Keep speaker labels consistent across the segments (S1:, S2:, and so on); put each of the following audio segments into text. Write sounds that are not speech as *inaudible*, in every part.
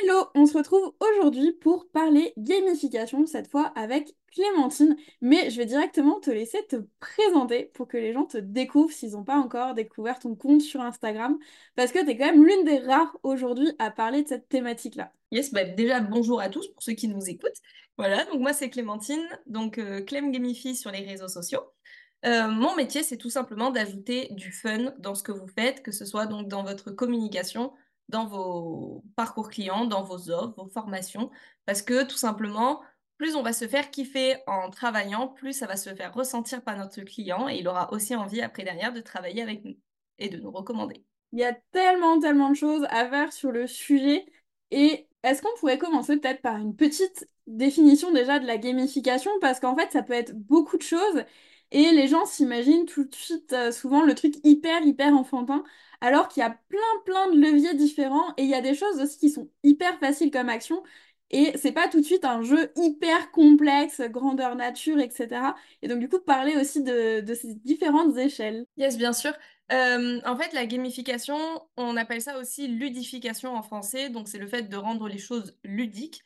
S1: Hello, on se retrouve aujourd'hui pour parler gamification, cette fois avec Clémentine, mais je vais directement te laisser te présenter pour que les gens te découvrent s'ils n'ont pas encore découvert ton compte sur Instagram, parce que tu es quand même l'une des rares aujourd'hui à parler de cette thématique-là.
S2: Yes, bah déjà bonjour à tous pour ceux qui nous écoutent. Voilà, donc moi c'est Clémentine, donc euh, Clem Gamify sur les réseaux sociaux. Euh, mon métier c'est tout simplement d'ajouter du fun dans ce que vous faites, que ce soit donc dans votre communication, dans vos parcours clients, dans vos offres, vos formations, parce que tout simplement, plus on va se faire kiffer en travaillant, plus ça va se faire ressentir par notre client et il aura aussi envie après derrière de travailler avec nous et de nous recommander.
S1: Il y a tellement, tellement de choses à faire sur le sujet. Et est-ce qu'on pourrait commencer peut-être par une petite définition déjà de la gamification? Parce qu'en fait ça peut être beaucoup de choses et les gens s'imaginent tout de suite euh, souvent le truc hyper, hyper enfantin alors qu'il y a plein plein de leviers différents et il y a des choses aussi qui sont hyper faciles comme action et c'est pas tout de suite un jeu hyper complexe, grandeur nature, etc. Et donc du coup parler aussi de, ces différentes échelles.
S2: Yes, bien sûr. Euh, en fait, la gamification, on appelle ça aussi ludification en français, donc c'est le fait de rendre les choses ludiques.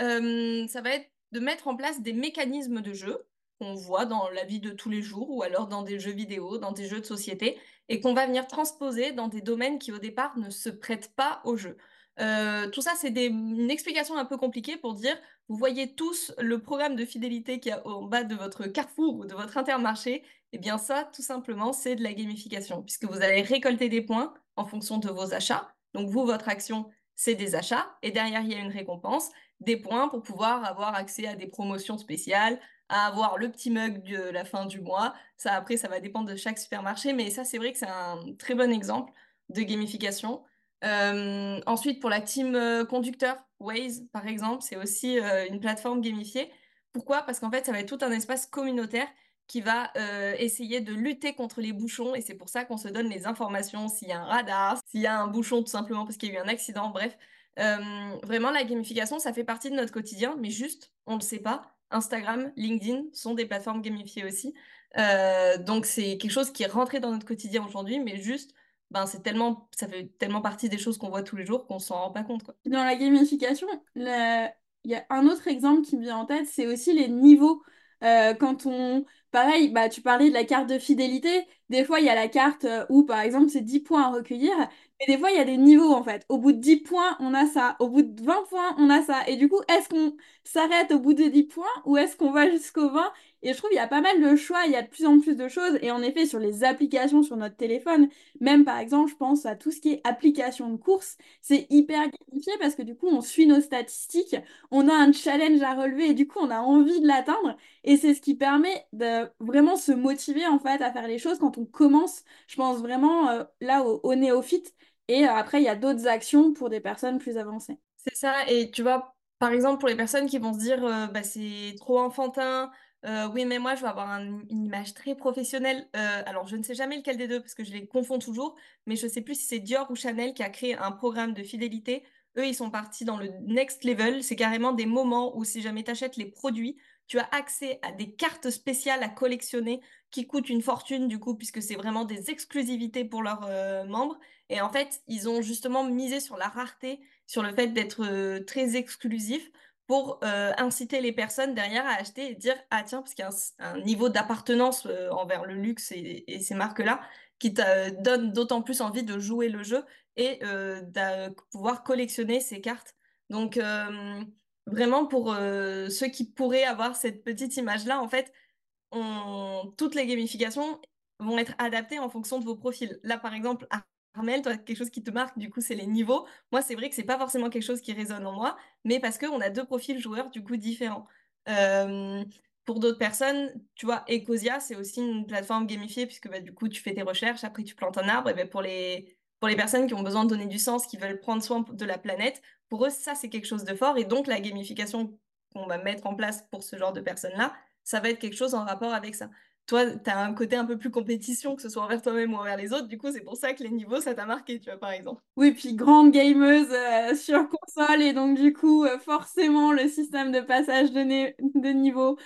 S2: Euh, ça va être de mettre en place des mécanismes de jeu qu'on voit dans la vie de tous les jours ou alors dans des jeux vidéo, dans des jeux de société, et qu'on va venir transposer dans des domaines qui au départ ne se prêtent pas au jeu. Euh, tout ça, c'est une explication un peu compliquée pour dire, vous voyez tous le programme de fidélité qui est au bas de votre carrefour ou de votre intermarché, et eh bien ça, tout simplement, c'est de la gamification, puisque vous allez récolter des points en fonction de vos achats. Donc vous, votre action, c'est des achats, et derrière, il y a une récompense, des points pour pouvoir avoir accès à des promotions spéciales, à avoir le petit mug de la fin du mois. Ça, après, ça va dépendre de chaque supermarché, mais ça, c'est vrai que c'est un très bon exemple de gamification. Euh, ensuite, pour la team euh, conducteur, Waze, par exemple, c'est aussi euh, une plateforme gamifiée. Pourquoi? Parce qu'en fait, ça va être tout un espace communautaire qui va essayer de lutter contre les bouchons, et c'est pour ça qu'on se donne les informations s'il y a un radar, s'il y a un bouchon tout simplement parce qu'il y a eu un accident, bref. vraiment, la gamification, ça fait partie de notre quotidien, mais juste, on ne le sait pas. Instagram, LinkedIn sont des plateformes gamifiées aussi. Euh, donc c'est quelque chose qui est rentré dans notre quotidien aujourd'hui, mais juste, ben c'est tellement, ça fait tellement partie des choses qu'on voit tous les jours qu'on s'en rend pas compte. Quoi.
S1: Dans la gamification, il y a un autre exemple qui me vient en tête, c'est aussi les niveaux. Euh, quand on, pareil, bah, tu parlais de la carte de fidélité. Des fois, il y a la carte euh, où, par exemple, c'est 10 points à recueillir. Mais des fois, il y a des niveaux, en fait. Au bout de 10 points, on a ça. Au bout de 20 points, on a ça. Et du coup, est-ce qu'on s'arrête au bout de 10 points ou est-ce qu'on va jusqu'au 20 et je trouve qu'il y a pas mal de choix, il y a de plus en plus de choses. Et en effet, sur les applications sur notre téléphone, même par exemple, je pense à tout ce qui est application de course, c'est hyper gamifié parce que du coup, on suit nos statistiques, on a un challenge à relever et du coup, on a envie de l'atteindre. Et c'est ce qui permet de vraiment se motiver en fait à faire les choses quand on commence, je pense vraiment euh, là au, au néophyte. Et euh, après, il y a d'autres actions pour des personnes plus avancées.
S2: C'est ça. Et tu vois, par exemple, pour les personnes qui vont se dire, euh, bah, c'est trop enfantin, euh, oui, mais moi, je veux avoir une image très professionnelle. Euh, alors, je ne sais jamais lequel des deux parce que je les confonds toujours, mais je ne sais plus si c'est Dior ou Chanel qui a créé un programme de fidélité. Eux, ils sont partis dans le next level. C'est carrément des moments où si jamais tu achètes les produits, tu as accès à des cartes spéciales à collectionner qui coûtent une fortune du coup, puisque c'est vraiment des exclusivités pour leurs membres. Et en fait, ils ont justement misé sur la rareté, sur le fait d'être très exclusif pour inciter les personnes derrière à acheter et dire ah tiens parce qu'il y a un, niveau d'appartenance envers le luxe et, ces marques là qui te donne d'autant plus envie de jouer le jeu et de pouvoir collectionner ces cartes donc vraiment pour ceux qui pourraient avoir cette petite image là en fait toutes les gamifications vont être adaptées en fonction de vos profils. Là par exemple Armel, toi, quelque chose qui te marque, du coup, c'est les niveaux. Moi, c'est vrai que c'est pas forcément quelque chose qui résonne en moi, mais parce qu'on a deux profils joueurs, du coup, différents. Pour d'autres personnes, tu vois, Ecosia, c'est aussi une plateforme gamifiée, puisque bah, du coup, tu fais tes recherches, après, tu plantes un arbre. Et ben, pour, les, pour les personnes qui ont besoin de donner du sens, qui veulent prendre soin de la planète, pour eux, ça, c'est quelque chose de fort. Et donc, la gamification qu'on va mettre en place pour ce genre de personnes-là, ça va être quelque chose en rapport avec ça toi, tu as un côté un peu plus compétition, que ce soit envers toi-même ou envers les autres. Du coup, c'est pour ça que les niveaux, ça t'a marqué, tu vois, par exemple.
S1: Oui, puis grande gameuse euh, sur console, et donc du coup, euh, forcément, le système de passage de, de niveau,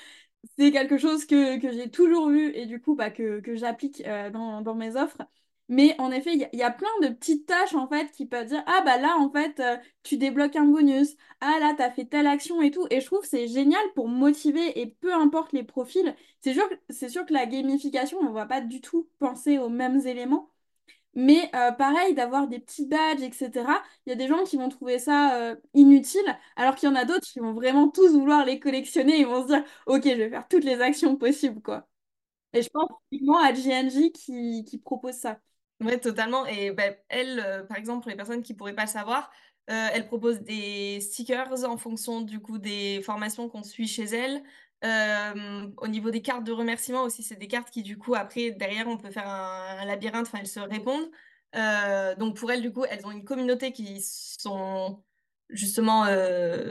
S1: c'est quelque chose que, j'ai toujours vu et du coup, bah, que, j'applique euh, dans, mes offres. Mais en effet, il y, a- plein de petites tâches en fait qui peuvent dire, ah bah là en fait, euh, tu débloques un bonus, ah là, t'as fait telle action et tout. Et je trouve c'est génial pour motiver et peu importe les profils. C'est sûr, c'est sûr que la gamification, on va pas du tout penser aux mêmes éléments. Mais euh, pareil, d'avoir des petits badges, etc., il y a des gens qui vont trouver ça euh, inutile, alors qu'il y en a d'autres qui vont vraiment tous vouloir les collectionner et vont se dire, ok, je vais faire toutes les actions possibles, quoi. Et je pense typiquement à GNG qui, qui propose ça.
S2: Ouais, totalement. Et ben, elle, euh, par exemple, pour les personnes qui pourraient pas le savoir, euh, elle propose des stickers en fonction du coup des formations qu'on suit chez elle. Euh, au niveau des cartes de remerciement aussi, c'est des cartes qui du coup après derrière on peut faire un, labyrinthe, enfin elles se répondent. Donc pour elles du coup elles ont une communauté qui sont justement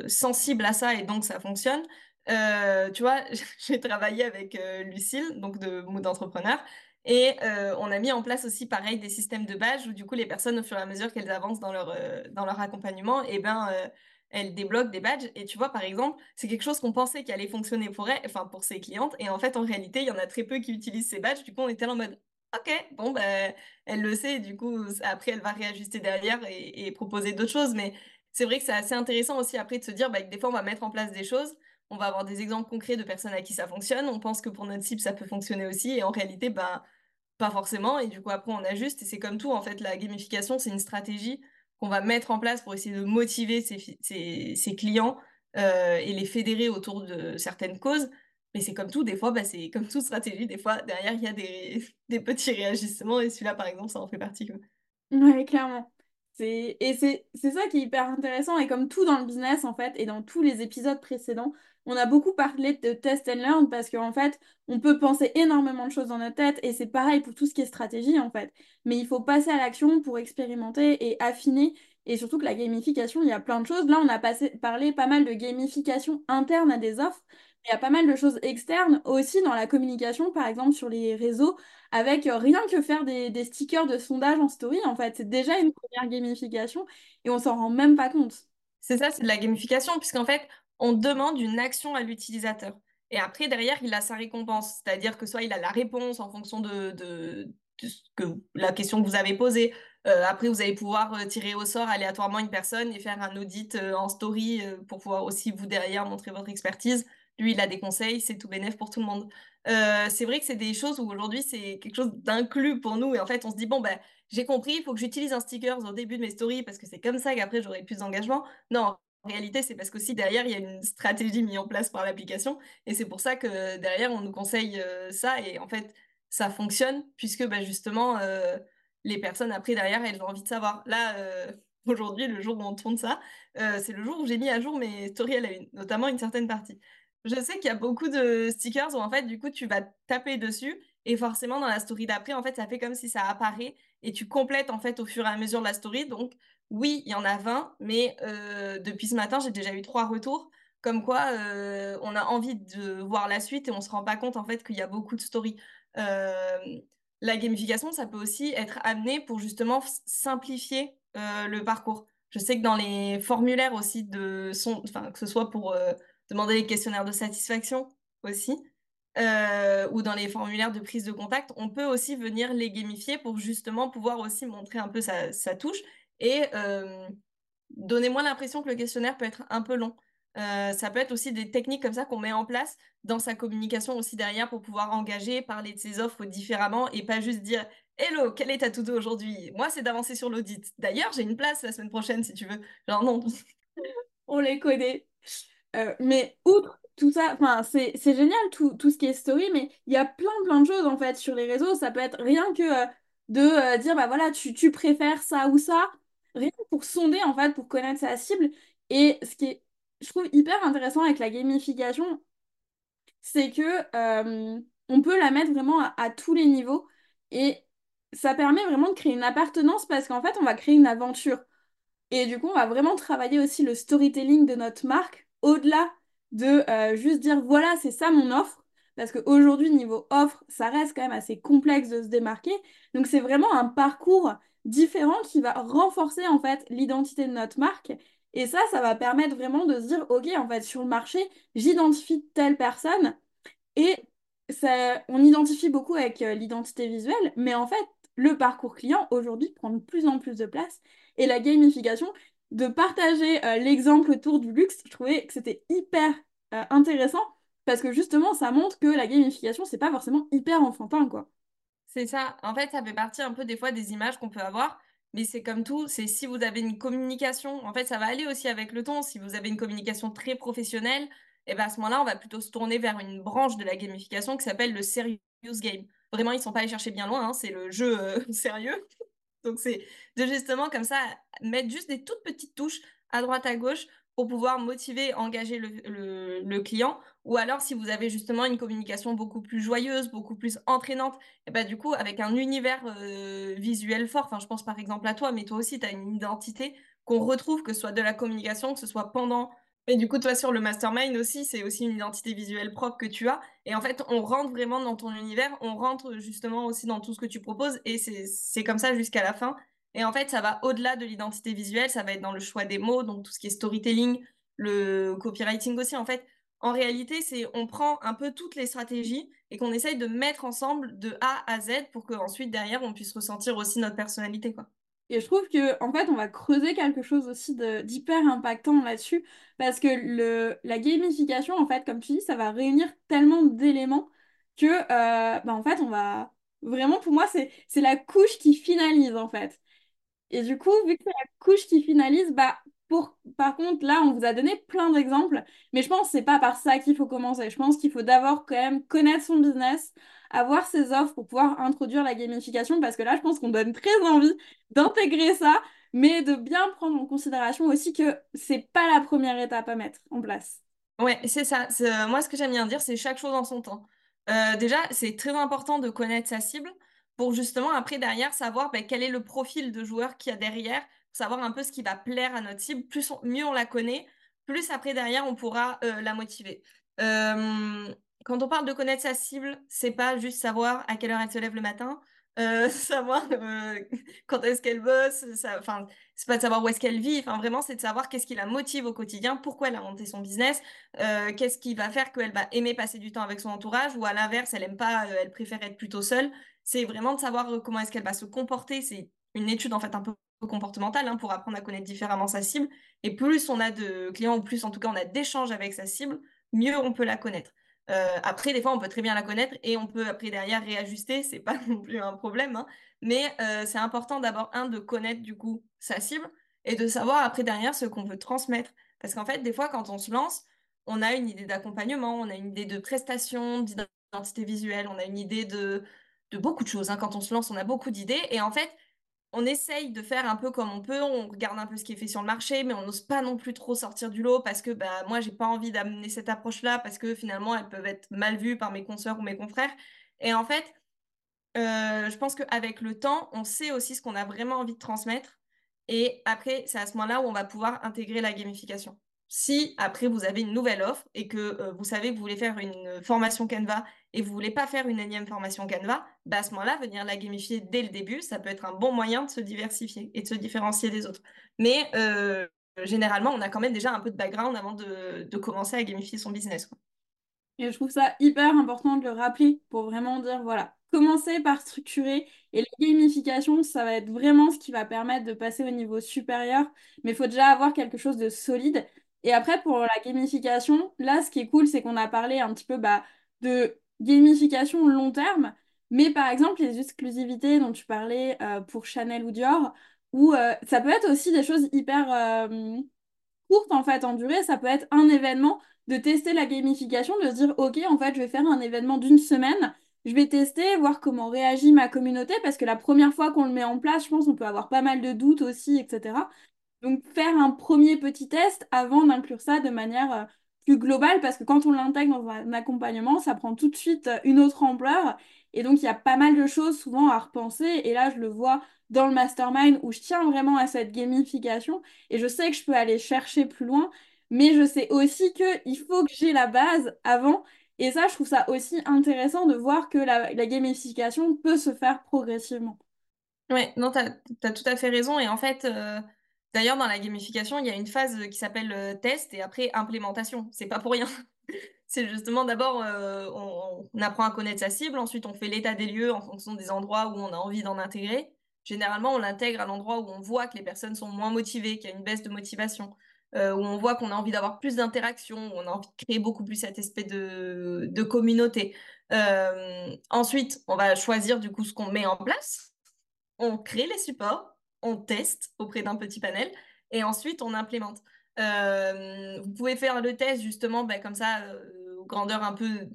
S2: sensibles à ça et donc ça fonctionne. Tu vois, *laughs* j'ai travaillé avec Lucille, donc de Mood Entrepreneur. Et euh, on a mis en place aussi, pareil, des systèmes de badges où du coup les personnes, au fur et à mesure qu'elles avancent dans leur, euh, dans leur accompagnement, et ben, euh, elles débloquent des badges. Et tu vois, par exemple, c'est quelque chose qu'on pensait qui allait fonctionner pour elle, enfin pour ses clientes. Et en fait, en réalité, il y en a très peu qui utilisent ces badges. Du coup, on était en mode, OK, bon, ben, elle le sait. Du coup, après, elle va réajuster derrière et, et proposer d'autres choses. Mais c'est vrai que c'est assez intéressant aussi après de se dire bah, que des fois, on va mettre en place des choses. On va avoir des exemples concrets de personnes à qui ça fonctionne. On pense que pour notre cible, ça peut fonctionner aussi. Et en réalité, ben, pas forcément, et du coup après on ajuste, et c'est comme tout, en fait, la gamification, c'est une stratégie qu'on va mettre en place pour essayer de motiver ses, ses- clients euh, et les fédérer autour de certaines causes. Mais c'est comme tout, des fois, bah, c'est comme toute stratégie, des fois, derrière, il y a des, *laughs* des petits réagissements, et celui-là, par exemple, ça en fait partie. quoi.
S1: Ouais, clairement. Et c'est ça qui est hyper intéressant. Et comme tout dans le business, en fait, et dans tous les épisodes précédents, on a beaucoup parlé de test and learn parce qu'en fait, on peut penser énormément de choses dans notre tête. Et c'est pareil pour tout ce qui est stratégie, en fait. Mais il faut passer à l'action pour expérimenter et affiner. Et surtout que la gamification, il y a plein de choses. Là, on a passé, parlé pas mal de gamification interne à des offres. Il y a pas mal de choses externes aussi dans la communication, par exemple sur les réseaux avec euh, rien que faire des, des stickers de sondage en story, en fait. C'est déjà une première gamification et on s'en rend même pas compte.
S2: C'est ça, c'est de la gamification, puisqu'en fait, on demande une action à l'utilisateur. Et après, derrière, il a sa récompense. C'est-à-dire que soit il a la réponse en fonction de, ce que, la question que vous avez posée. Euh, après, vous allez pouvoir euh, tirer au sort aléatoirement une personne et faire un audit euh, en story pour pouvoir aussi, vous, derrière, montrer votre expertise. Lui, il a des conseils, c'est tout bénef pour tout le monde. C'est vrai que c'est des choses où aujourd'hui, c'est quelque chose d'inclus pour nous. Et en fait, on se dit, bon, ben, j'ai compris, il faut que j'utilise un sticker au début de mes stories parce que c'est comme ça qu'après, j'aurai plus d'engagement. Non, en réalité, c'est parce qu'aussi derrière, il y a une stratégie mise en place par l'application. Et c'est pour ça que derrière, on nous conseille euh, ça. Et en fait, ça fonctionne puisque bah, justement, euh, les personnes après, derrière, elles ont envie de savoir. Là, euh, *laughs* aujourd'hui, le jour où on tourne ça, c'est le jour où j'ai mis à jour mes stories à notamment une certaine partie. Je sais qu'il y a beaucoup de stickers où en fait, du coup, tu vas taper dessus et forcément, dans la story d'après, en fait, ça fait comme si ça apparaît et tu complètes en fait au fur et à mesure de la story. Donc, oui, il y en a 20, mais euh, depuis ce matin, j'ai déjà eu trois retours, comme quoi euh, on a envie de voir la suite et on se rend pas compte en fait qu'il y a beaucoup de stories. La gamification, ça peut aussi être amené pour justement simplifier euh, le parcours. Je sais que dans les formulaires aussi de son, enfin que ce soit pour demander les questionnaires de satisfaction aussi, ou dans les formulaires de prise de contact, on peut aussi venir les gamifier pour justement pouvoir aussi montrer un peu sa touche et donner moins l'impression que le questionnaire peut être un peu long. Euh, ça peut être aussi des techniques comme ça qu'on met en place dans sa communication aussi derrière pour pouvoir engager, parler de ses offres différemment et pas juste dire Hello, quel est ta to-do aujourd'hui? Moi, c'est d'avancer sur l'audit. D'ailleurs, j'ai une place la semaine prochaine si tu veux. Genre, non. *laughs*
S1: On les connaît. Euh, mais outre tout ça, c'est génial tout, tout ce qui est story, mais il y a plein plein de choses en fait sur les réseaux. Ça peut être rien que euh, de dire bah voilà, tu, tu préfères ça ou ça, rien que pour sonder en fait, pour connaître sa cible. Et ce qui est, je trouve, hyper intéressant avec la gamification, c'est que euh, on peut la mettre vraiment à, tous les niveaux et ça permet vraiment de créer une appartenance parce qu'en fait, on va créer une aventure. Et du coup, on va vraiment travailler aussi le storytelling de notre marque au-delà de euh, juste dire voilà, c'est ça mon offre. Parce qu'aujourd'hui, niveau offre, ça reste quand même assez complexe de se démarquer. Donc, c'est vraiment un parcours différent qui va renforcer en fait l'identité de notre marque. Et ça, ça va permettre vraiment de se dire ok, en fait, sur le marché, j'identifie telle personne. Et ça, on identifie beaucoup avec euh, l'identité visuelle, mais en fait, le parcours client aujourd'hui prend de plus en plus de place et la gamification, de partager euh, l'exemple autour du luxe, je trouvais que c'était hyper euh, intéressant parce que justement ça montre que la gamification c'est pas forcément hyper enfantin quoi.
S2: C'est ça. En fait, ça fait partie un peu des fois des images qu'on peut avoir, mais c'est comme tout, c'est si vous avez une communication, en fait, ça va aller aussi avec le temps. Si vous avez une communication très professionnelle, et ben à ce moment-là, on va plutôt se tourner vers une branche de la gamification qui s'appelle le serious game. Vraiment, ils sont pas allés chercher bien loin, hein, c'est le jeu euh, *laughs* sérieux. Donc c'est de justement comme ça mettre juste des toutes petites touches à droite à gauche pour pouvoir motiver, engager le, le, client. Ou alors, si vous avez justement une communication beaucoup plus joyeuse, beaucoup plus entraînante, et bah, du coup, avec un univers euh, visuel fort, enfin, je pense par exemple à toi, mais toi aussi, tu as une identité qu'on retrouve, que ce soit de la communication, que ce soit pendant. Et du coup, toi, sur le mastermind aussi, c'est aussi une identité visuelle propre que tu as. Et en fait, on rentre vraiment dans ton univers, on rentre justement aussi dans tout ce que tu proposes, et c'est comme ça jusqu'à la fin. Et en fait, ça va au-delà de l'identité visuelle, ça va être dans le choix des mots, donc tout ce qui est storytelling, le copywriting aussi. En fait, en réalité, c'est on prend un peu toutes les stratégies et qu'on essaye de mettre ensemble de A à Z pour qu'ensuite, derrière, on puisse ressentir aussi notre personnalité. Quoi.
S1: Et je trouve que en fait, on va creuser quelque chose aussi d'hyper impactant là-dessus parce que le, la gamification, en fait, comme tu dis, ça va réunir tellement d'éléments que, euh, bah, en fait, on va vraiment, pour moi, c'est la couche qui finalise, en fait. Et du coup, vu que c'est la couche qui finalise, bah, pour, par contre, là, on vous a donné plein d'exemples, mais je pense que c'est pas par ça qu'il faut commencer. Je pense qu'il faut d'abord quand même connaître son business, avoir ses offres pour pouvoir introduire la gamification, parce que là, je pense qu'on donne très envie d'intégrer ça, mais de bien prendre en considération aussi que c'est pas la première étape à mettre en place.
S2: Ouais, c'est ça. Euh, moi, ce que j'aime bien dire, c'est chaque chose en son temps. Euh, déjà, c'est très important de connaître sa cible pour justement après derrière savoir ben, quel est le profil de joueur qu'il y a derrière, savoir un peu ce qui va plaire à notre cible. Plus mieux on la connaît, plus après derrière on pourra euh, la motiver. Euh, quand on parle de connaître sa cible, c'est pas juste savoir à quelle heure elle se lève le matin, euh, *laughs* savoir quand est-ce qu'elle bosse, enfin c'est pas de savoir où est-ce qu'elle vit, enfin vraiment c'est de savoir qu'est-ce qui la motive au quotidien, pourquoi elle a monté son business, qu'est-ce qui va faire qu'elle va aimer passer du temps avec son entourage ou à l'inverse elle aime pas, elle préfère être plutôt seule c'est vraiment de savoir euh, comment est-ce qu'elle va se comporter. C'est une étude en fait un peu comportementale hein, pour apprendre à connaître différemment sa cible. Et plus on a de clients, ou plus en tout cas on a d'échanges avec sa cible, mieux on peut la connaître. Euh, après, des fois, on peut très bien la connaître et on peut après derrière réajuster, c'est pas *laughs* non plus un problème. Hein. Mais euh, c'est important d'abord, un, de connaître du coup sa cible et de savoir après derrière ce qu'on veut transmettre. Parce qu'en fait, des fois, quand on se lance, on a une idée d'accompagnement, on a une idée de prestation, d'identité visuelle, on a une idée de, de beaucoup de choses. Hein. Quand on se lance, on a beaucoup d'idées. Et en fait, on essaye de faire un peu comme on peut, on regarde un peu ce qui est fait sur le marché, mais on n'ose pas non plus trop sortir du lot parce que bah, moi, j'ai pas envie d'amener cette approche-là parce que finalement, elles peuvent être mal vues par mes consoeurs ou mes confrères. Et en fait, euh, je pense qu'avec le temps, on sait aussi ce qu'on a vraiment envie de transmettre. Et après, c'est à ce moment-là où on va pouvoir intégrer la gamification. Si après vous avez une nouvelle offre et que euh, vous savez que vous voulez faire une formation Canva et vous voulez pas faire une énième formation Canva, bah à ce moment-là, venir la gamifier dès le début, ça peut être un bon moyen de se diversifier et de se différencier des autres. Mais euh, généralement, on a quand même déjà un peu de background avant de, commencer à gamifier son business.
S1: Et je trouve ça hyper important de le rappeler pour vraiment dire, voilà, commencer par structurer et la gamification, ça va être vraiment ce qui va permettre de passer au niveau supérieur, mais il faut déjà avoir quelque chose de solide et après, pour la gamification, là, ce qui est cool, c'est qu'on a parlé un petit peu bah, de gamification long terme, mais par exemple, les exclusivités dont tu parlais euh, pour Chanel ou Dior, ou euh, ça peut être aussi des choses hyper euh, courtes en fait en durée, ça peut être un événement, de tester la gamification, de se dire, ok, en fait, je vais faire un événement d'une semaine. Je vais tester, voir comment réagit ma communauté, parce que la première fois qu'on le met en place, je pense qu'on peut avoir pas mal de doutes aussi, etc. Donc faire un premier petit test avant d'inclure ça de manière plus globale, parce que quand on l'intègre dans un accompagnement, ça prend tout de suite euh, une autre ampleur. Et donc il y a pas mal de choses souvent à repenser. Et là, je le vois dans le mastermind où je tiens vraiment à cette gamification. Et je sais que je peux aller chercher plus loin, mais je sais aussi qu'il faut que j'ai la base avant. Et ça, je trouve ça aussi intéressant de voir que la, gamification peut se faire progressivement.
S2: Ouais, non, tu as, tout à fait raison. Et en fait, euh, D'ailleurs, dans la gamification, il y a une phase qui s'appelle euh, test et après implémentation. C'est pas pour rien. *laughs* C'est justement d'abord, euh, on, apprend à connaître sa cible, ensuite on fait l'état des lieux en fonction des endroits où on a envie d'en intégrer. Généralement, on l'intègre à l'endroit où on voit que les personnes sont moins motivées, qu'il y a une baisse de motivation, euh, où on voit qu'on a envie d'avoir plus d'interaction, où on a envie de créer beaucoup plus cet aspect de, communauté. Euh, ensuite, on va choisir du coup ce qu'on met en place. On crée les supports, on teste auprès d'un petit panel, et ensuite on implémente. Euh, vous pouvez faire le test justement ben, comme ça, euh, grandeur un peu,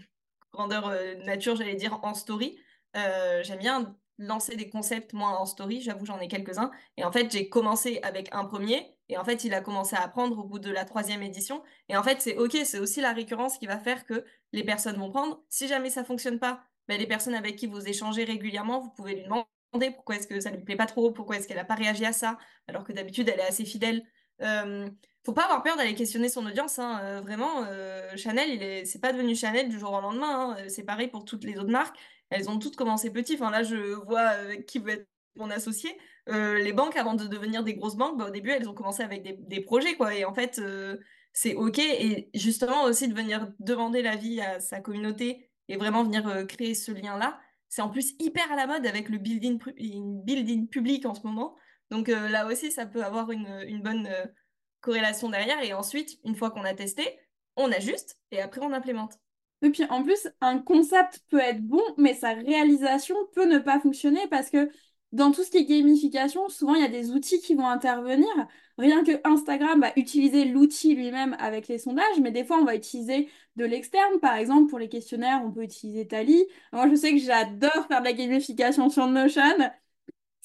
S2: grandeur euh, nature, j'allais dire, en story. J'aime bien lancer des concepts, moi, en story, j'avoue, j'en ai quelques-uns. Et en fait, j'ai commencé avec un premier, et en fait, il a commencé à apprendre au bout de la troisième édition. Et en fait, c'est OK, c'est aussi la récurrence qui va faire que les personnes vont prendre. Si jamais ça fonctionne pas, ben, les personnes avec qui vous échangez régulièrement, vous pouvez lui demander pourquoi est-ce que ça lui plaît pas trop, pourquoi est-ce qu'elle a pas réagi à ça, alors que d'habitude, elle est assez fidèle. Euh, faut pas avoir peur d'aller questionner son audience. Hein. Euh, vraiment, euh, Chanel, il est, c'est pas devenu Chanel du jour au lendemain. Hein. C'est pareil pour toutes les autres marques. Elles ont toutes commencé petit. Enfin là, je vois qui veut être mon associé. Euh, les banques, avant de devenir des grosses banques, bah, au début, elles ont commencé avec des, projets, quoi. Et en fait, euh, c'est OK. Et justement aussi de venir demander l'avis à sa communauté et vraiment venir euh, créer ce lien-là. C'est en plus hyper à la mode avec le building, public en ce moment. Donc euh, là aussi, ça peut avoir une, une bonne euh, corrélation derrière. Et ensuite, une fois qu'on a testé, on ajuste et après on implémente.
S1: Et puis en plus, un concept peut être bon, mais sa réalisation peut ne pas fonctionner parce que dans tout ce qui est gamification, souvent il y a des outils qui vont intervenir. Rien que Instagram va utiliser l'outil lui-même avec les sondages, mais des fois on va utiliser de l'externe. Par exemple, pour les questionnaires, on peut utiliser Tally. Moi, je sais que j'adore faire de la gamification sur Notion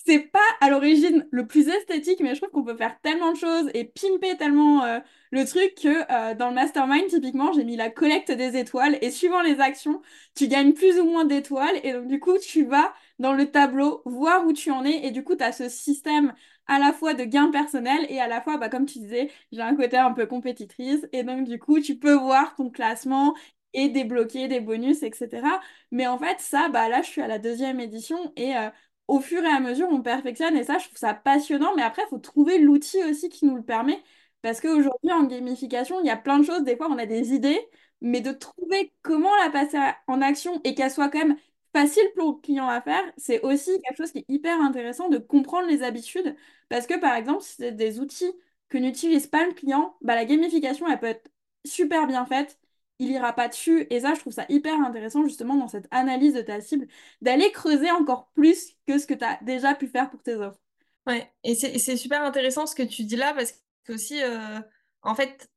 S1: c'est pas à l'origine le plus esthétique, mais je trouve qu'on peut faire tellement de choses et pimper tellement euh, le truc que euh, dans le mastermind, typiquement, j'ai mis la collecte des étoiles et suivant les actions, tu gagnes plus ou moins d'étoiles et donc du coup, tu vas dans le tableau voir où tu en es et du coup, tu as ce système à la fois de gain personnel et à la fois, bah, comme tu disais, j'ai un côté un peu compétitrice et donc du coup, tu peux voir ton classement et débloquer des bonus, etc. Mais en fait, ça, bah là, je suis à la deuxième édition et euh, au fur et à mesure, on perfectionne et ça, je trouve ça passionnant. Mais après, il faut trouver l'outil aussi qui nous le permet. Parce qu'aujourd'hui, en gamification, il y a plein de choses. Des fois, on a des idées, mais de trouver comment la passer en action et qu'elle soit quand même facile pour le client à faire, c'est aussi quelque chose qui est hyper intéressant de comprendre les habitudes. Parce que, par exemple, si c'est des outils que n'utilise pas le client, bah, la gamification, elle peut être super bien faite il ira pas dessus. Et ça, je trouve ça hyper intéressant justement dans cette analyse de ta cible, d'aller creuser encore plus que ce que tu as déjà pu faire pour tes offres.
S2: Ouais, et c'est super intéressant ce que tu dis là parce que aussi, euh, en fait,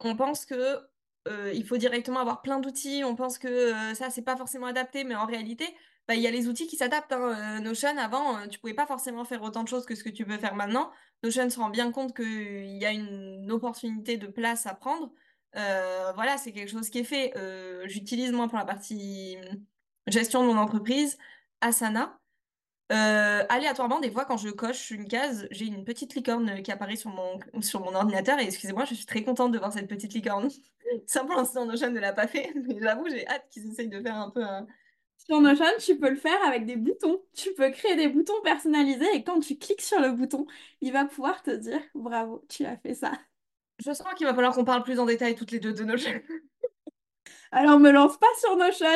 S2: on pense que euh, il faut directement avoir plein d'outils, on pense que euh, ça, c'est pas forcément adapté, mais en réalité, bah, il y a les outils qui s'adaptent. Hein. Notion, avant, tu pouvais pas forcément faire autant de choses que ce que tu peux faire maintenant. Notion se rend bien compte qu'il y a une opportunité de place à prendre. Euh, voilà, c'est quelque chose qui est fait. Euh, j'utilise moi pour la partie hum, gestion de mon entreprise Asana. Euh, aléatoirement, des fois, quand je coche une case, j'ai une petite licorne qui apparaît sur mon, sur mon ordinateur. Et excusez-moi, je suis très contente de voir cette petite licorne. Ça, pour l'instant, Notion ne l'a pas fait. *laughs* Mais j'avoue, j'ai hâte qu'ils essayent de faire un peu un.
S1: Sur Notion, tu peux le faire avec des boutons. Tu peux créer des boutons personnalisés et quand tu cliques sur le bouton, il va pouvoir te dire bravo, tu as fait ça.
S2: Je sens qu'il va falloir qu'on parle plus en détail toutes les deux de Notion. *laughs*
S1: Alors, me lance pas sur Notion,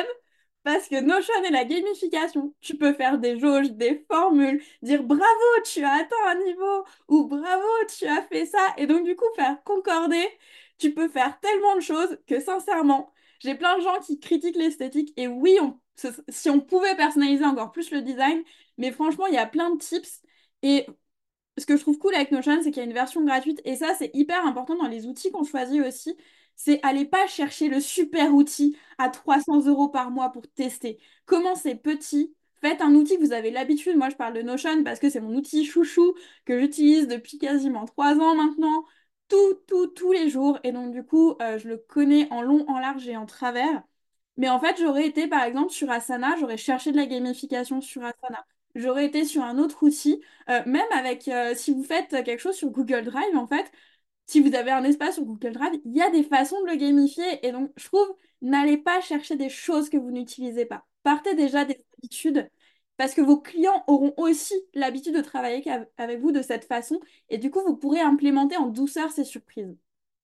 S1: parce que Notion et la gamification, tu peux faire des jauges, des formules, dire bravo, tu as atteint un niveau, ou bravo, tu as fait ça, et donc du coup faire concorder, tu peux faire tellement de choses que sincèrement, j'ai plein de gens qui critiquent l'esthétique, et oui, on, si on pouvait personnaliser encore plus le design, mais franchement, il y a plein de tips, et ce que je trouve cool avec Notion, c'est qu'il y a une version gratuite. Et ça, c'est hyper important dans les outils qu'on choisit aussi. C'est aller pas chercher le super outil à 300 euros par mois pour tester. Commencez petit. Faites un outil que vous avez l'habitude. Moi, je parle de Notion parce que c'est mon outil chouchou que j'utilise depuis quasiment trois ans maintenant. Tout, tout, tous les jours. Et donc, du coup, euh, je le connais en long, en large et en travers. Mais en fait, j'aurais été, par exemple, sur Asana, j'aurais cherché de la gamification sur Asana j'aurais été sur un autre outil. Euh, même avec, euh, si vous faites quelque chose sur Google Drive, en fait, si vous avez un espace sur Google Drive, il y a des façons de le gamifier. Et donc, je trouve, n'allez pas chercher des choses que vous n'utilisez pas. Partez déjà des habitudes parce que vos clients auront aussi l'habitude de travailler avec vous de cette façon. Et du coup, vous pourrez implémenter en douceur ces surprises.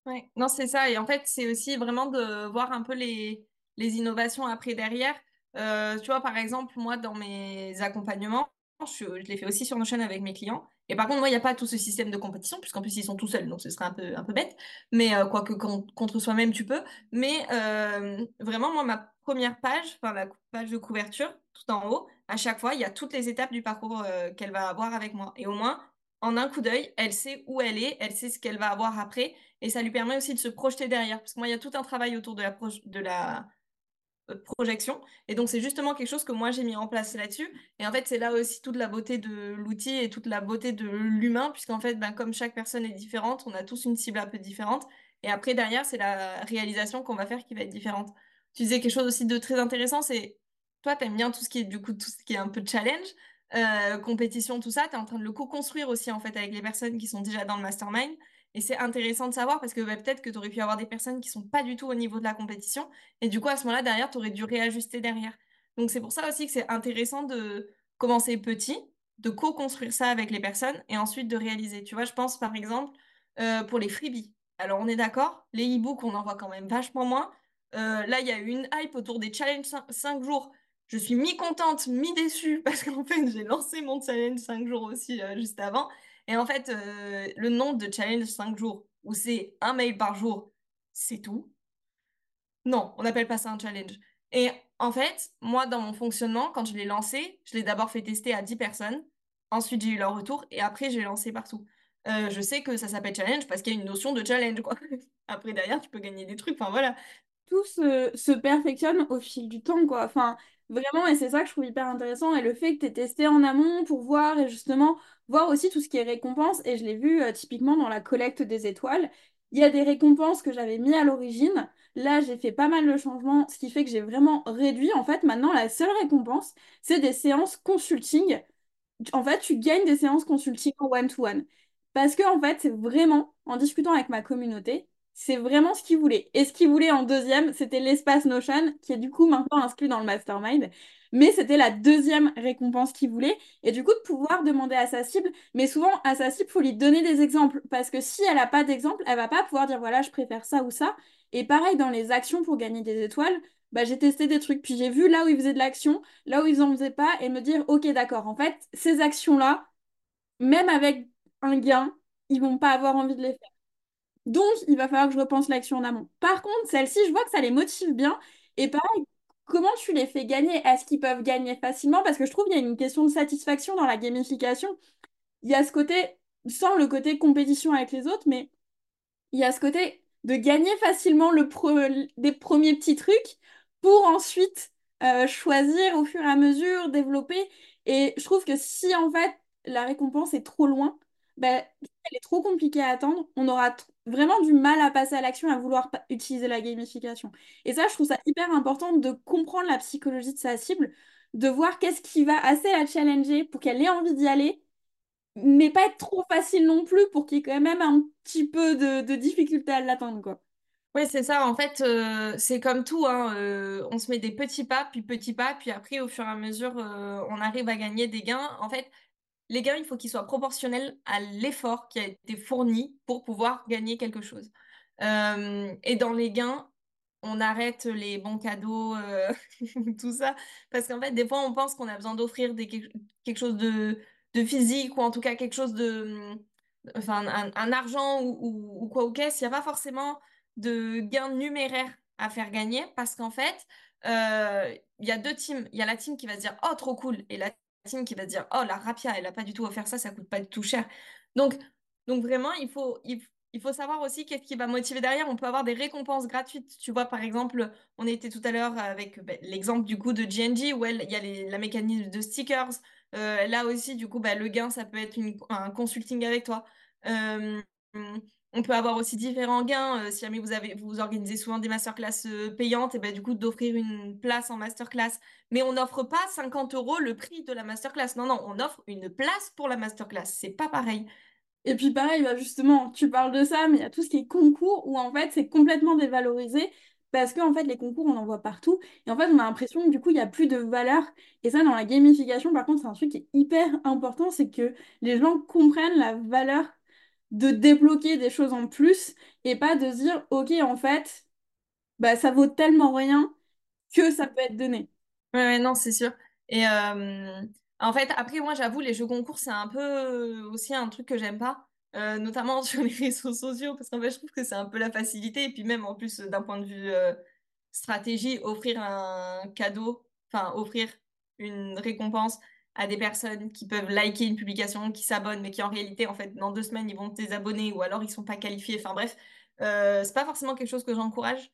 S2: Ouais, non, c'est ça. Et en fait, c'est aussi vraiment de voir un peu les, les innovations après derrière. Euh, tu vois, par exemple, moi, dans mes accompagnements, je, les fais aussi sur Notion avec mes clients. Et par contre, moi, il n'y a pas tout ce système de compétition, puisqu'en plus, ils sont tout seuls, donc ce serait un peu, un peu bête. Mais euh, quoique con- contre soi-même, tu peux. Mais euh, vraiment, moi, ma première page, enfin, la page de couverture, tout en haut, à chaque fois, il y a toutes les étapes du parcours euh, qu'elle va avoir avec moi. Et au moins, en un coup d'œil, elle sait où elle est, elle sait ce qu'elle va avoir après. Et ça lui permet aussi de se projeter derrière. Parce que moi, il y a tout un travail autour de la, de la projection. Et donc, c'est justement quelque chose que moi, j'ai mis en place là-dessus. Et en fait, c'est là aussi toute la beauté de l'outil et toute la beauté de l'humain, puisqu'en fait, ben, comme chaque personne est différente, on a tous une cible un peu différente. Et après, derrière, c'est la réalisation qu'on va faire qui va être différente. Tu disais quelque chose aussi de très intéressant, c'est toi, tu aimes bien tout ce qui est du coup, tout ce qui est un peu challenge, euh, compétition, tout ça. Tu es en train de le co-construire aussi, en fait, avec les personnes qui sont déjà dans le mastermind. Et c'est intéressant de savoir parce que bah, peut-être que tu aurais pu avoir des personnes qui sont pas du tout au niveau de la compétition. Et du coup, à ce moment-là, derrière, tu aurais dû réajuster derrière. Donc, c'est pour ça aussi que c'est intéressant de commencer petit, de co-construire ça avec les personnes et ensuite de réaliser. Tu vois, je pense par exemple euh, pour les freebies. Alors, on est d'accord, les e-books, on en voit quand même vachement moins. Euh, là, il y a eu une hype autour des challenges 5 jours. Je suis mi-contente, mi-déçue *laughs* parce qu'en fait, j'ai lancé mon challenge 5 jours aussi euh, juste avant. Et en fait, euh, le nombre de challenge 5 jours, où c'est un mail par jour, c'est tout. Non, on n'appelle pas ça un challenge. Et en fait, moi, dans mon fonctionnement, quand je l'ai lancé, je l'ai d'abord fait tester à 10 personnes. Ensuite, j'ai eu leur retour et après, j'ai lancé partout. Euh, je sais que ça s'appelle challenge parce qu'il y a une notion de challenge, quoi. *laughs* Après, derrière, tu peux gagner des trucs. Enfin, voilà.
S1: tout se, se perfectionne au fil du temps, quoi. Enfin, vraiment, et c'est ça que je trouve hyper intéressant. Et le fait que tu aies testé en amont pour voir et justement voir aussi tout ce qui est récompense. Et je l'ai vu euh, typiquement dans la collecte des étoiles. Il y a des récompenses que j'avais mis à l'origine. Là, j'ai fait pas mal de changements, ce qui fait que j'ai vraiment réduit. En fait, maintenant, la seule récompense, c'est des séances consulting en fait, tu gagnes des séances consulting en one-to-one. Parce que, en fait, c'est vraiment, en discutant avec ma communauté, c'est vraiment ce qu'ils voulaient. Et ce qu'ils voulaient en deuxième, c'était l'espace Notion, qui est du coup maintenant inscrit dans le mastermind. Mais c'était la deuxième récompense qu'ils voulaient. Et du coup, de pouvoir demander à sa cible. Mais souvent, à sa cible, il faut lui donner des exemples. Parce que si elle n'a pas d'exemple, elle va pas pouvoir dire, voilà, je préfère ça ou ça. Et pareil, dans les actions pour gagner des étoiles, bah, j'ai testé des trucs. Puis j'ai vu là où ils faisaient de l'action là où ils en faisaient pas et me dire, ok, d'accord, en fait, ces actions-là, même avec un gain, ils vont pas avoir envie de les faire. Donc, il va falloir que je repense l'action en amont. Par contre, celle-ci, je vois que ça les motive bien. Et pareil, comment tu les fais gagner? Est-ce qu'ils peuvent gagner facilement? Parce que je trouve qu'il y a une question de satisfaction dans la gamification. Il y a ce côté, sans le côté compétition avec les autres, mais il y a ce côté de gagner facilement le des premiers petits trucs pour ensuite euh, choisir au fur et à mesure, développer. Et je trouve que si en fait la récompense est trop loin, si elle est trop compliquée à attendre, on aura tr- vraiment du mal à passer à l'action, à vouloir utiliser la gamification. Et ça, je trouve ça hyper important de comprendre la psychologie de sa cible, de voir qu'est-ce qui va assez la challenger pour qu'elle ait envie d'y aller mais pas être trop facile non plus pour qu'il y ait quand même un petit peu de, de difficulté à l'atteindre, quoi.
S2: Oui, c'est ça. En fait, euh, c'est comme tout, hein, euh, on se met des petits pas, puis petits pas, puis après, au fur et à mesure, euh, on arrive à gagner des gains. En fait, les gains, il faut qu'ils soient proportionnels à l'effort qui a été fourni pour pouvoir gagner quelque chose. Euh, et dans les gains, on arrête les bons cadeaux, euh, *laughs* tout ça, parce qu'en fait, des fois, on pense qu'on a besoin d'offrir quelque chose de, physique ou en tout cas quelque chose de, enfin, un, argent ou quoi ou qu'est-ce. Il n'y a pas forcément de gains numéraires à faire gagner parce qu'en fait, euh, il y a deux teams. Il y a la team qui va se dire, oh, trop cool, et la qui va dire, oh, la rapia, elle a pas du tout offert ça, ça coûte pas du tout cher. Donc, donc vraiment, il faut, il, il faut savoir aussi qu'est-ce qui va motiver derrière. On peut avoir des récompenses gratuites. Tu vois, par exemple, on était tout à l'heure avec ben, l'exemple du coup de GNG où elle- il y a les- la mécanique de stickers. Euh, là aussi, du coup, ben, le gain, ça peut être une- un consulting avec toi. Euh, on peut avoir aussi différents gains. euh, si jamais vous avez, vous organisez souvent des masterclass euh, payantes, et ben, du coup, d'offrir une place en masterclass. Mais on n'offre pas 50 euros le prix de la masterclass. Non, non, on offre une place pour la masterclass. C'est pas pareil.
S1: Et puis pareil, bah justement, tu parles de ça, mais il y a tout ce qui est concours où en fait c'est complètement dévalorisé parce que en fait les concours on en voit partout et en fait on a l'impression que du coup il n'y a plus de valeur. Et ça dans la gamification par contre c'est un truc qui est hyper important, c'est que les gens comprennent la valeur de débloquer des choses en plus et pas de dire, ok, en fait, bah, ça vaut tellement rien que ça peut être donné.
S2: Ouais, non, c'est sûr. Et euh, en fait, après, moi, j'avoue, les jeux concours, c'est un peu euh, aussi un truc que j'aime pas, euh, notamment *laughs* sur les réseaux sociaux, parce qu'en fait, je trouve que c'est un peu la facilité. Et puis même, en plus, d'un point de vue stratégie, offrir un cadeau, enfin, offrir une récompense à des personnes qui peuvent liker une publication, qui s'abonnent, mais qui en réalité, en fait, dans deux semaines, ils vont te désabonner ou alors ils sont pas qualifiés. Enfin bref, c'est pas forcément quelque chose que j'encourage.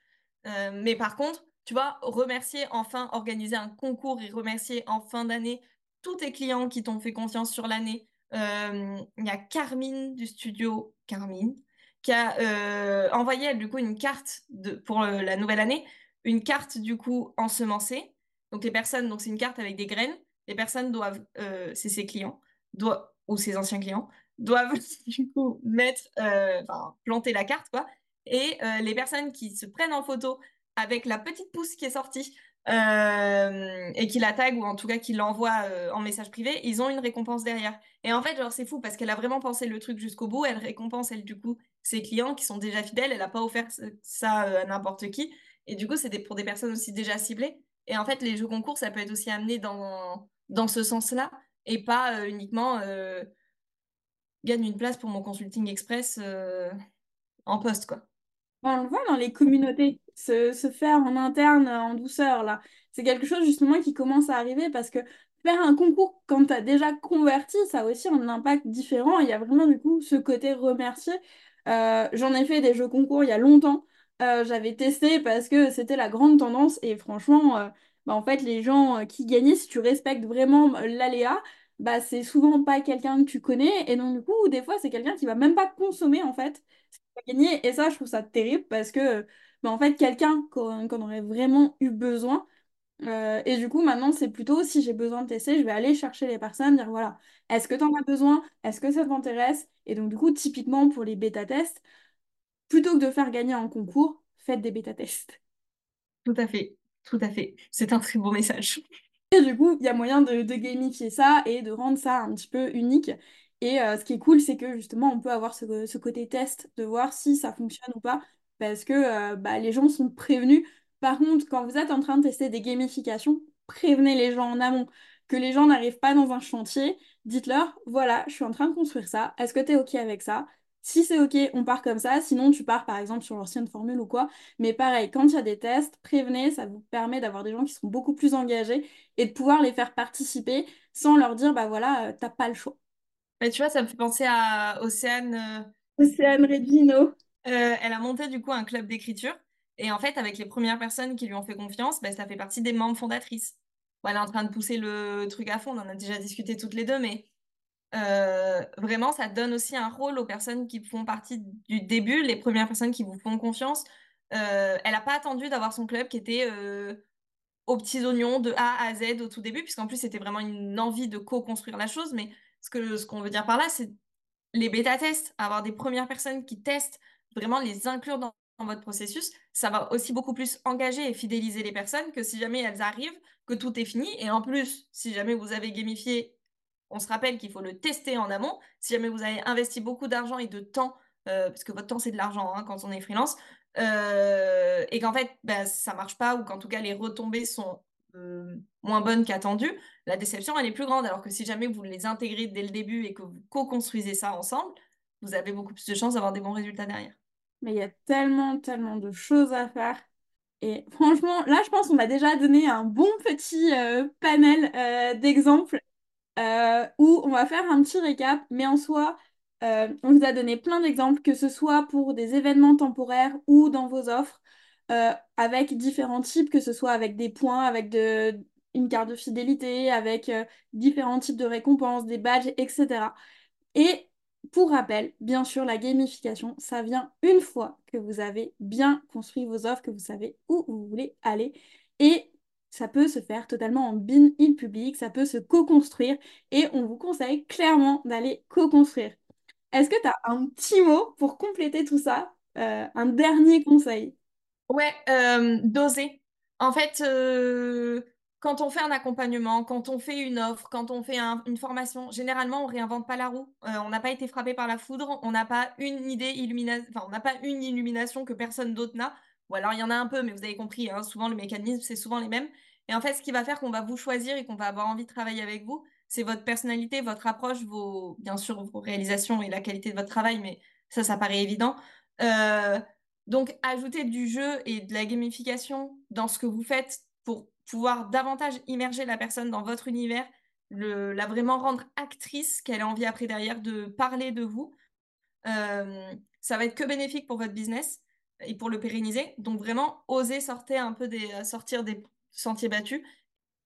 S2: mais par contre, tu vois, remercier enfin, organiser un concours et remercier en fin d'année tous tes clients qui t'ont fait confiance sur l'année. Euh, il y a Carmine du studio Carmine qui a euh, envoyé du coup une carte pour euh, la nouvelle année, une carte du coup ensemencée. Donc les personnes, donc c'est une carte avec des graines. Les personnes doivent, c'est ses clients, ou ses anciens clients, doivent *laughs* du coup mettre, enfin planter la carte quoi. Et les personnes qui se prennent en photo avec la petite pouce qui est sortie euh, et qui la tag ou en tout cas qui l'envoie euh, en message privé, ils ont une récompense derrière. Et en fait, genre c'est fou parce qu'elle a vraiment pensé le truc jusqu'au bout. Elle récompense elle du coup ses clients qui sont déjà fidèles. Elle n'a pas offert ça euh, à n'importe qui. Et du coup, c'est pour des personnes aussi déjà ciblées. Et en fait, les jeux concours, ça peut être aussi amené dans dans ce sens-là et pas uniquement gagne une place pour mon consulting express en poste quoi.
S1: On le voit dans les communautés, se, se faire en interne, en douceur, là. C'est quelque chose justement qui commence à arriver parce que faire un concours quand tu as déjà converti, ça a aussi un impact différent. Il y a vraiment du coup ce côté remercier. Euh, j'en ai fait des jeux concours il y a longtemps. Euh, j'avais testé parce que c'était la grande tendance et franchement, euh, bah, en fait, les gens qui gagnaient, si tu respectes vraiment l'aléa, bah, c'est souvent pas quelqu'un que tu connais et donc du coup, des fois, c'est quelqu'un qui va même pas consommer en fait gagner. Et ça, je trouve ça terrible parce que, bah, en fait, quelqu'un qu'on aurait vraiment eu besoin. euh, et du coup, maintenant, c'est plutôt si j'ai besoin de tester, je vais aller chercher les personnes, dire voilà, est-ce que tu en as besoin? Est-ce que ça t'intéresse? Et donc, du coup, typiquement pour les bêta-tests, plutôt que de faire gagner un concours, faites des bêta-tests.
S2: Tout à fait, tout à fait. C'est un très beau message.
S1: Et du coup, il y a moyen de, de gamifier ça et de rendre ça un petit peu unique. Et euh, ce qui est cool, c'est que justement, on peut avoir ce, ce côté test de voir si ça fonctionne ou pas, parce que euh, bah, les gens sont prévenus. Par contre, quand vous êtes en train de tester des gamifications, prévenez les gens en amont. Que les gens n'arrivent pas dans un chantier, dites-leur, voilà, je suis en train de construire ça, est-ce que tu es OK avec ça? Si c'est OK, on part comme ça. Sinon, tu pars par exemple sur l'ancienne formule ou quoi. Mais pareil, quand il y a des tests, prévenez, ça vous permet d'avoir des gens qui sont beaucoup plus engagés et de pouvoir les faire participer sans leur dire, bah voilà, euh, t'as pas le choix.
S2: Mais tu vois, ça me fait penser à Océane.
S1: euh, Océane Regino.
S2: Euh, elle a monté du coup un club d'écriture. Et en fait, avec les premières personnes qui lui ont fait confiance, bah, ça fait partie des membres fondatrices. Bon, elle est en train de pousser le truc à fond, on en a déjà discuté toutes les deux, mais euh, vraiment, ça donne aussi un rôle aux personnes qui font partie du début, les premières personnes qui vous font confiance. Euh, elle n'a pas attendu d'avoir son club qui était euh, aux petits oignons de A à Z au tout début, puisqu'en plus c'était vraiment une envie de co-construire la chose. Mais ce que ce qu'on veut dire par là, c'est les bêta-tests, avoir des premières personnes qui testent, vraiment les inclure dans votre processus, ça va aussi beaucoup plus engager et fidéliser les personnes que si jamais elles arrivent, que tout est fini. Et en plus, si jamais vous avez gamifié on se rappelle qu'il faut le tester en amont. Si jamais vous avez investi beaucoup d'argent et de temps, euh, parce que votre temps c'est de l'argent hein, quand on est freelance, euh, et qu'en fait bah, ça marche pas ou qu'en tout cas les retombées sont euh, moins bonnes qu'attendues, la déception elle est plus grande. Alors que si jamais vous les intégrez dès le début et que vous co-construisez ça ensemble, vous avez beaucoup plus de chances d'avoir des bons résultats derrière.
S1: Mais il y a tellement, tellement de choses à faire. Et franchement, là, je pense qu'on a déjà donné un bon petit panel d'exemples euh, où on va faire un petit récap, mais en soi, euh, on vous a donné plein d'exemples, que ce soit pour des événements temporaires ou dans vos offres, euh, avec différents types, que ce soit avec des points, avec de, une carte de fidélité, avec différents types de récompenses, des badges, etc. Et pour rappel, bien sûr, la gamification, ça vient une fois que vous avez bien construit vos offres, que vous savez où vous voulez aller. Ça peut se faire totalement en bin in public, ça peut se co-construire et on vous conseille clairement d'aller co-construire. Est-ce que tu as un petit mot pour compléter tout ça? Euh, un dernier conseil?
S2: Ouais, euh, doser. En fait, euh, quand on fait un accompagnement, quand on fait une offre, quand on fait un une formation, généralement, on réinvente pas la roue. On n'a pas été frappé par la foudre, on n'a pas une idée illumina enfin, on n'a pas une illumination que personne d'autre n'a. Ou alors il y en a un peu, mais vous avez compris, hein, souvent le mécanisme, c'est souvent les mêmes. Et en fait, ce qui va faire qu'on va vous choisir et qu'on va avoir envie de travailler avec vous, c'est votre personnalité, votre approche, vos bien sûr, vos réalisations et la qualité de votre travail, mais ça, ça paraît évident. Heu, donc ajouter du jeu et de la gamification dans ce que vous faites pour pouvoir davantage immerger la personne dans votre univers, la vraiment rendre actrice, qu'elle ait envie après derrière de parler de vous. Hem, ça va être que bénéfique pour votre business et pour le pérenniser. Donc vraiment, oser sortir un peu des sortir des sentiers battus.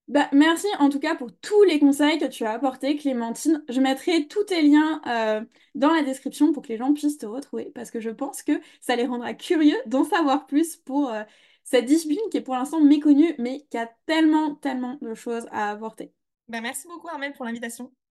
S1: Bah, merci en tout cas pour tous les conseils que tu as apportés, Clémentine. Je mettrai tous tes liens euh, dans la description pour que les gens puissent te retrouver, parce que je pense que ça les rendra curieux d'en savoir plus pour euh, cette discipline qui est pour l'instant méconnue, mais qui a tellement, tellement de choses à apporter.
S2: Bah, merci beaucoup Armelle pour l'invitation.